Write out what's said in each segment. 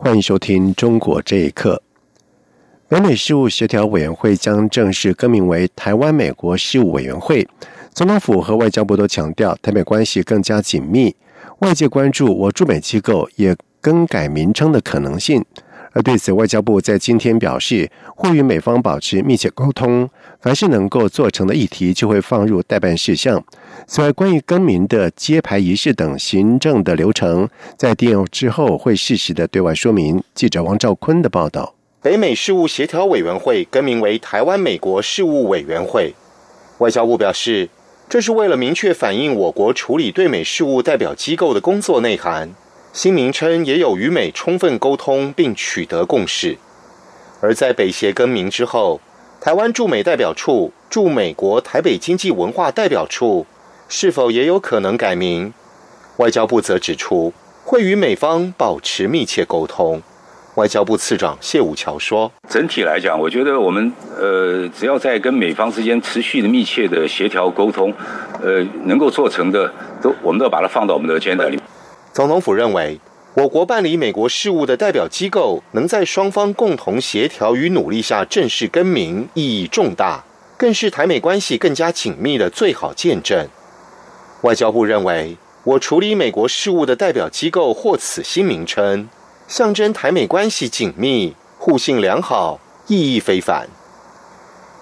欢迎收听《中国这一刻》。北美事务协调委员会将正式更名为台湾美国事务委员会。总统府和外交部都强调，台美关系更加紧密。外界关注我驻美机构也更改名称的可能性。而对此，外交部在今天表示，会与美方保持密切沟通，凡是能够做成的议题，就会放入代办事项。此外，关于更名的揭牌仪式等行政的流程，在电邮之后会适时的对外说明。记者王兆坤的报道：北美事务协调委员会更名为台湾美国事务委员会。外交部表示，这是为了明确反映我国处理对美事务代表机构的工作内涵。新名称也有与美充分沟通并取得共识，而在北协更名之后，台湾驻美代表处驻美国台北经济文化代表处是否也有可能改名？外交部则指出，会与美方保持密切沟通。外交部次长谢武桥说：“整体来讲，我觉得我们呃，只要在跟美方之间持续的密切的协调沟通，呃，能够做成的，都我们都把它放到我们的 agenda 里。”总统府认为，我国办理美国事务的代表机构能在双方共同协调与努力下正式更名，意义重大，更是台美关系更加紧密的最好见证。外交部认为，我处理美国事务的代表机构获此新名称，象征台美关系紧密、互信良好，意义非凡。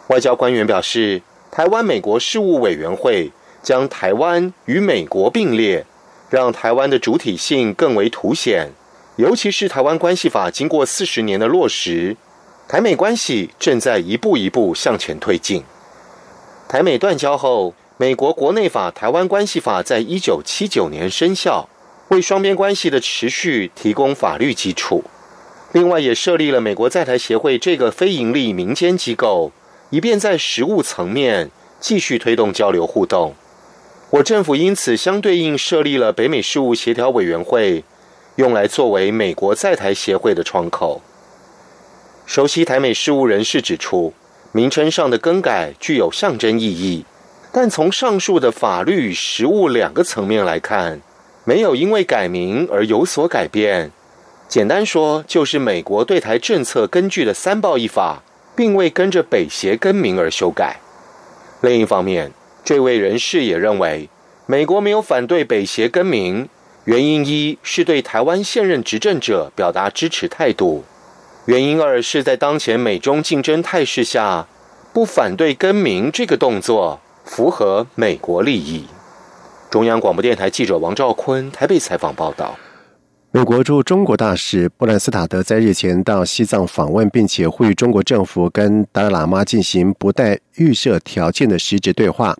外交官员表示，台湾美国事务委员会将台湾与美国并列。让台湾的主体性更为凸显，尤其是台湾关系法经过四十年的落实，台美关系正在一步一步向前推进。台美断交后，美国国内法《台湾关系法》在一九七九年生效，为双边关系的持续提供法律基础。另外，也设立了美国在台协会这个非营利民间机构，以便在实务层面继续推动交流互动。我政府因此相对应设立了北美事务协调委员会，用来作为美国在台协会的窗口。熟悉台美事务人士指出，名称上的更改具有象征意义，但从上述的法律与实务两个层面来看，没有因为改名而有所改变。简单说，就是美国对台政策根据的三报一法，并未跟着北协更名而修改。另一方面，这位人士也认为，美国没有反对北协更名，原因一是对台湾现任执政者表达支持态度；原因二是在当前美中竞争态势下，不反对更名这个动作符合美国利益。中央广播电台记者王兆坤台北采访报道。美国驻中国大使布兰斯塔德在日前到西藏访问，并且呼吁中国政府跟达赖喇嘛进行不带预设条件的实质对话。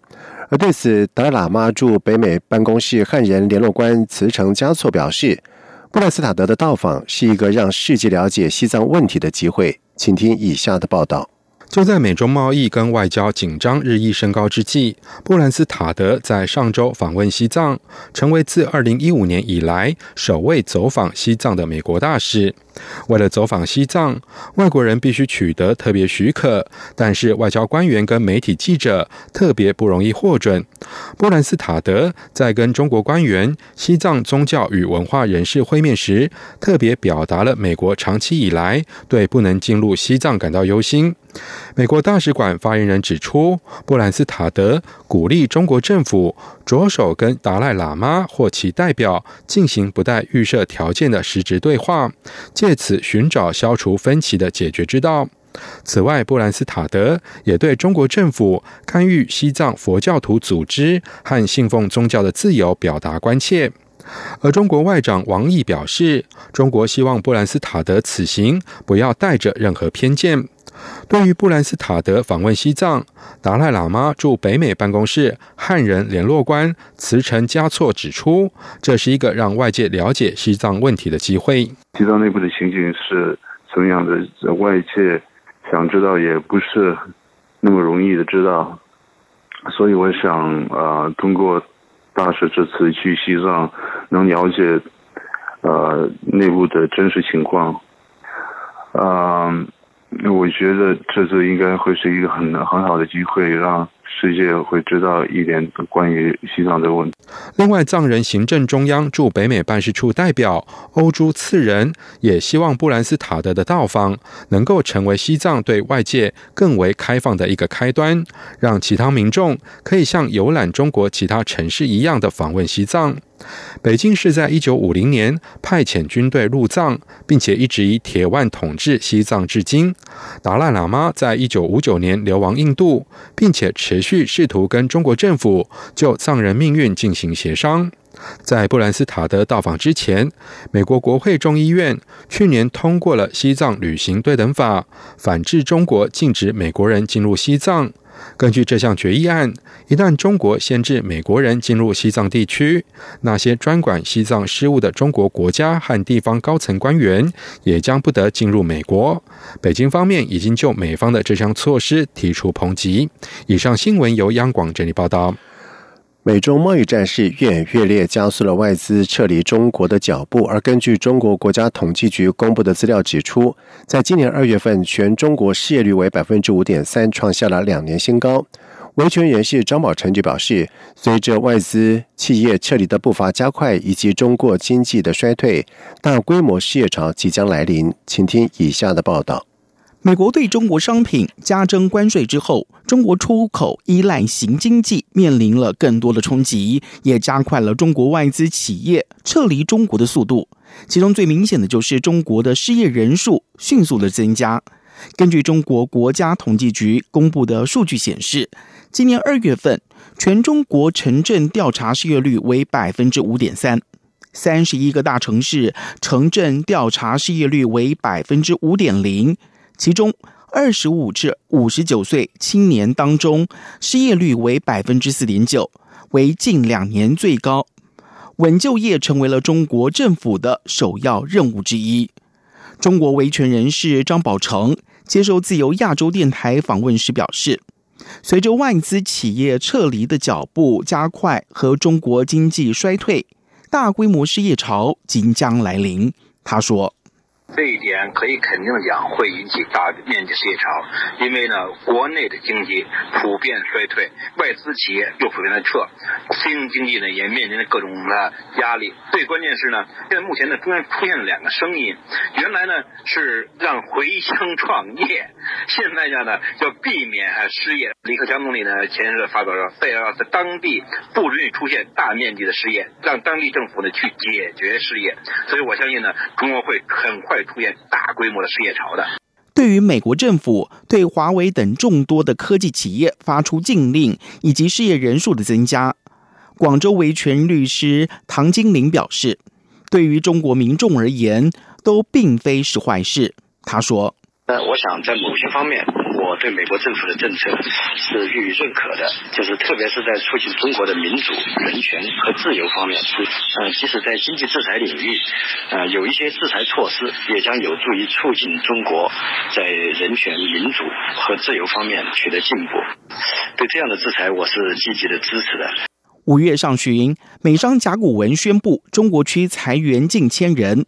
而对此，达赖喇嘛驻北美办公室汉人联络官茨成加措表示，布兰斯塔德的到访是一个让世界了解西藏问题的机会。请听以下的报道。就在美中贸易跟外交紧张日益升高之际，布兰斯塔德在上周访问西藏，成为自2015年以来首位走访西藏的美国大使。为了走访西藏，外国人必须取得特别许可，但是外交官员跟媒体记者特别不容易获准。波兰斯塔德在跟中国官员、西藏宗教与文化人士会面时，特别表达了美国长期以来对不能进入西藏感到忧心。美国大使馆发言人指出，布兰斯塔德鼓励中国政府着手跟达赖喇嘛或其代表进行不带预设条件的实质对话。借此寻找消除分歧的解决之道。此外，布兰斯塔德也对中国政府干预西藏佛教徒组织和信奉宗教的自由表达关切。而中国外长王毅表示，中国希望布兰斯塔德此行不要带着任何偏见。对于布兰斯塔德访问西藏，达赖喇嘛驻北美办公室汉人联络官慈诚加措指出，这是一个让外界了解西藏问题的机会。西藏内部的情形是怎样的？外界想知道也不是那么容易的知道，所以我想啊，通过大使这次去西藏，能了解呃内部的真实情况，啊，那我觉得这次应该会是一个很很好的机会，让。世界会知道一点关于西藏的问题。另外，藏人行政中央驻北美办事处代表欧珠次仁也希望布兰斯塔德的到访能够成为西藏对外界更为开放的一个开端，让其他民众可以像游览中国其他城市一样的访问西藏。北京是在一九五零年派遣军队入藏，并且一直以铁腕统治西藏至今。达赖喇嘛在一九五九年流亡印度，并且持续试图跟中国政府就藏人命运进行协商。在布兰斯塔德到访之前，美国国会众议院去年通过了《西藏旅行对等法》，反制中国禁止美国人进入西藏。根据这项决议案，一旦中国限制美国人进入西藏地区，那些专管西藏事务的中国国家和地方高层官员也将不得进入美国。北京方面已经就美方的这项措施提出抨击。以上新闻由央广整理报道。美中贸易战是越演越烈，加速了外资撤离中国的脚步。而根据中国国家统计局公布的资料指出，在今年二月份，全中国失业率为百分之五点三，创下了两年新高。维权人士张宝成就表示，随着外资企业撤离的步伐加快，以及中国经济的衰退，大规模失业潮即将来临。请听以下的报道。美国对中国商品加征关税之后，中国出口依赖型经济面临了更多的冲击，也加快了中国外资企业撤离中国的速度。其中最明显的就是中国的失业人数迅速的增加。根据中国国家统计局公布的数据显示，今年二月份全中国城镇调查失业率为百分之五点三，三十一个大城市城镇调查失业率为百分之五点零。其中，二十五至五十九岁青年当中，失业率为百分之四点九，为近两年最高。稳就业成为了中国政府的首要任务之一。中国维权人士张宝成接受自由亚洲电台访问时表示，随着外资企业撤离的脚步加快和中国经济衰退，大规模失业潮即将来临。他说。这一点可以肯定讲，会引起大面积失业潮，因为呢，国内的经济普遍衰退，外资企业又普遍的撤，新兴经济呢也面临着各种的压力。最关键是呢，现在目前呢中间出现了两个声音，原来呢是让回乡创业，现在呢呢要避免失业。李克强总理呢前日发表说，非要在当地不允许出现大面积的失业，让当地政府呢去解决失业。所以我相信呢，中国会很快。会出现大规模的失业潮的。对于美国政府对华为等众多的科技企业发出禁令以及失业人数的增加，广州维权律师唐金玲表示，对于中国民众而言，都并非是坏事。他说。呃我想，在某些方面，我对美国政府的政策是予以认可的，就是特别是在促进中国的民主、人权和自由方面，是呃，即使在经济制裁领域，呃，有一些制裁措施，也将有助于促进中国在人权、民主和自由方面取得进步。对这样的制裁，我是积极的支持的。五月上旬，美商甲骨文宣布中国区裁员近千人。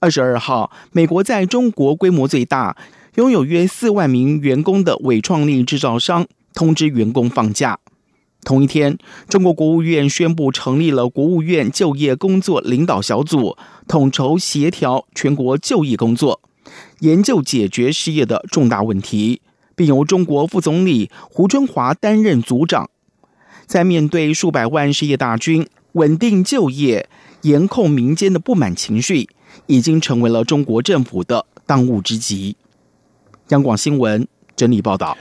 二十二号，美国在中国规模最大。拥有约四万名员工的伟创力制造商通知员工放假。同一天，中国国务院宣布成立了国务院就业工作领导小组，统筹协调全国就业工作，研究解决失业的重大问题，并由中国副总理胡春华担任组长。在面对数百万失业大军，稳定就业、严控民间的不满情绪，已经成为了中国政府的当务之急。央广新闻整理报道。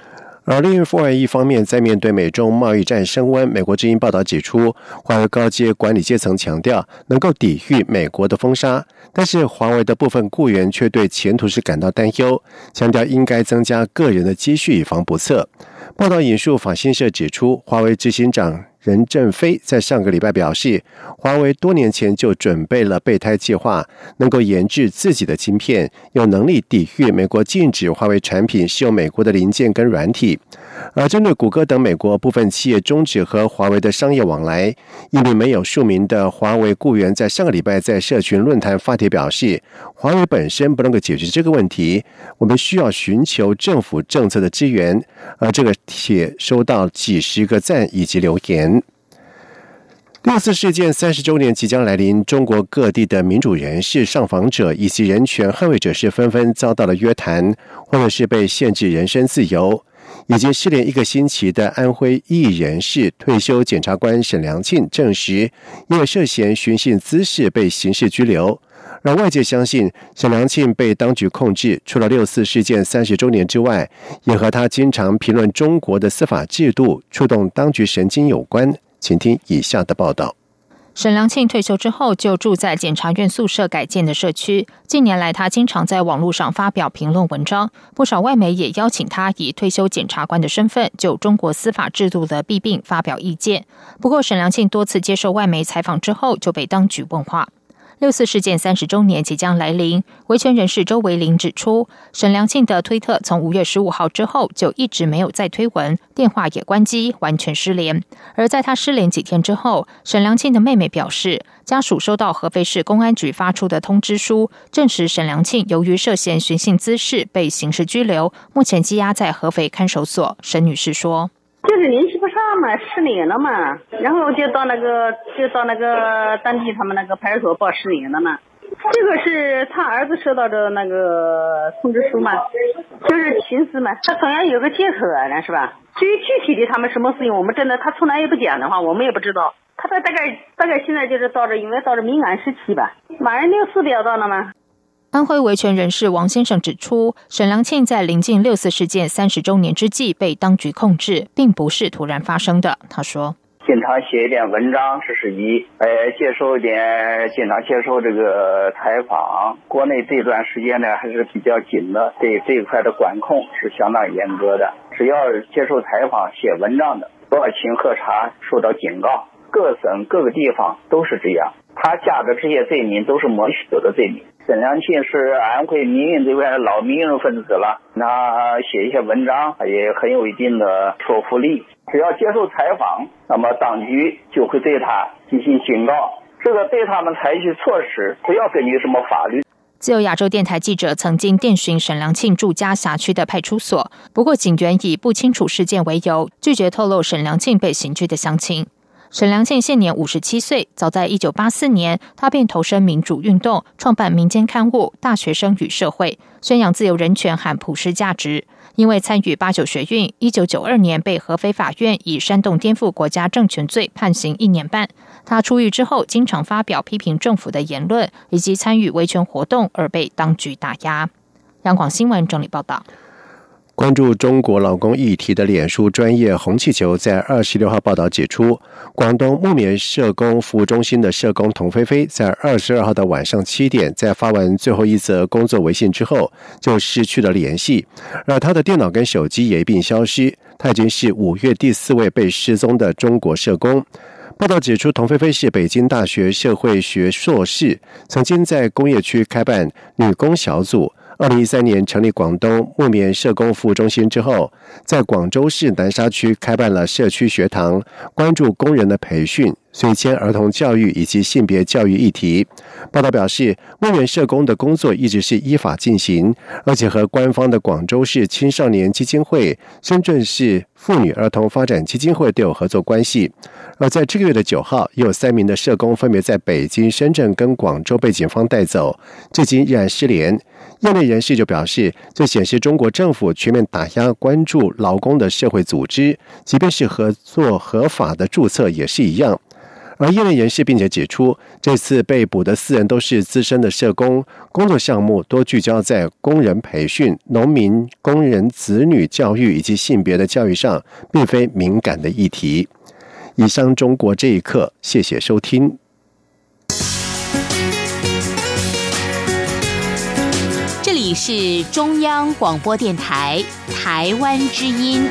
而另一方面一方面，在面对美中贸易战升温，美国之音报道指出，华为高阶管理阶层强调能够抵御美国的封杀，但是华为的部分雇员却对前途是感到担忧，强调应该增加个人的积蓄以防不测。报道引述法新社指出，华为执行长任正非在上个礼拜表示，华为多年前就准备了备胎计划，能够研制自己的晶片，有能力抵御美国禁止华为产品使用美国的零件跟软体。而针对谷歌等美国部分企业终止和华为的商业往来，一名没有署名的华为雇员在上个礼拜在社群论坛发帖表示，华为本身不能够解决这个问题，我们需要寻求政府政策的支援。而这个且收到几十个赞以及留言。六四事件三十周年即将来临，中国各地的民主人士、上访者以及人权捍卫者是纷纷遭到了约谈，或者是被限制人身自由。已经失联一个星期的安徽艺人士退休检察官沈良庆证实，因为涉嫌寻衅滋事被刑事拘留。让外界相信沈良庆被当局控制，除了六四事件三十周年之外，也和他经常评论中国的司法制度、触动当局神经有关。请听以下的报道。沈良庆退休之后就住在检察院宿舍改建的社区。近年来，他经常在网络上发表评论文章，不少外媒也邀请他以退休检察官的身份就中国司法制度的弊病发表意见。不过，沈良庆多次接受外媒采访之后就被当局问话。六四事件三十周年即将来临，维权人士周维林指出，沈良庆的推特从五月十五号之后就一直没有再推文，电话也关机，完全失联。而在他失联几天之后，沈良庆的妹妹表示，家属收到合肥市公安局发出的通知书，证实沈良庆由于涉嫌寻衅滋事被刑事拘留，目前羁押在合肥看守所。沈女士说。就是联系不上嘛，失联了嘛，然后就到那个就到那个当地他们那个派出所报失联了嘛。这个是他儿子收到的那个通知书嘛，就是刑事嘛，他总要有个借口啊，是吧？至于具体的他们什么事情，我们真的他从来也不讲的话，我们也不知道。他大概大概现在就是到这，因为到这敏感时期吧，马上六四不要到了吗？安徽维权人士王先生指出，沈良庆在临近六四事件三十周年之际被当局控制，并不是突然发生的。他说：“经常写一点文章，这是一；呃，接受一点，经常接受这个采访。国内这段时间呢还是比较紧的，对这一块的管控是相当严格的。只要接受采访、写文章的，都要请喝茶，受到警告。各省各个地方都是这样。他下的这些罪名都是莫须有的罪名。”沈良庆是安徽民运这边的老民运分子了，那写一些文章也很有一定的说服力。只要接受采访，那么当局就会对他进行警告，这个对他们采取措施，不要根据什么法律。自由亚洲电台记者曾经电询沈良庆住家辖区的派出所，不过警员以不清楚事件为由，拒绝透露沈良庆被刑拘的详情。沈良庆现年五十七岁，早在一九八四年，他便投身民主运动，创办民间刊物《大学生与社会》，宣扬自由人权和普世价值。因为参与八九学运，一九九二年被合肥法院以煽动颠覆国家政权罪判刑一年半。他出狱之后，经常发表批评政府的言论，以及参与维权活动，而被当局打压。央广新闻整理报道。关注中国劳工议题的脸书专业红气球在二十六号报道指出，广东木棉社工服务中心的社工童菲菲在二十二号的晚上七点，在发完最后一则工作微信之后，就失去了联系，而他的电脑跟手机也一并消失。他已经是五月第四位被失踪的中国社工。报道指出，童菲菲是北京大学社会学硕士，曾经在工业区开办女工小组。二零一三年成立广东木棉社工服务中心之后，在广州市南沙区开办了社区学堂，关注工人的培训。随迁儿童教育以及性别教育议题。报道表示，木棉社工的工作一直是依法进行，而且和官方的广州市青少年基金会、深圳市妇女儿童发展基金会都有合作关系。而在这个月的九号，又有三名的社工分别在北京、深圳跟广州被警方带走，至今依然失联。业内人士就表示，这显示中国政府全面打压关注劳工的社会组织，即便是合作合法的注册也是一样。而业内人士并且指出，这次被捕的四人都是资深的社工，工作项目多聚焦在工人培训、农民工人子女教育以及性别的教育上，并非敏感的议题。以上中国这一刻，谢谢收听。这里是中央广播电台台湾之音。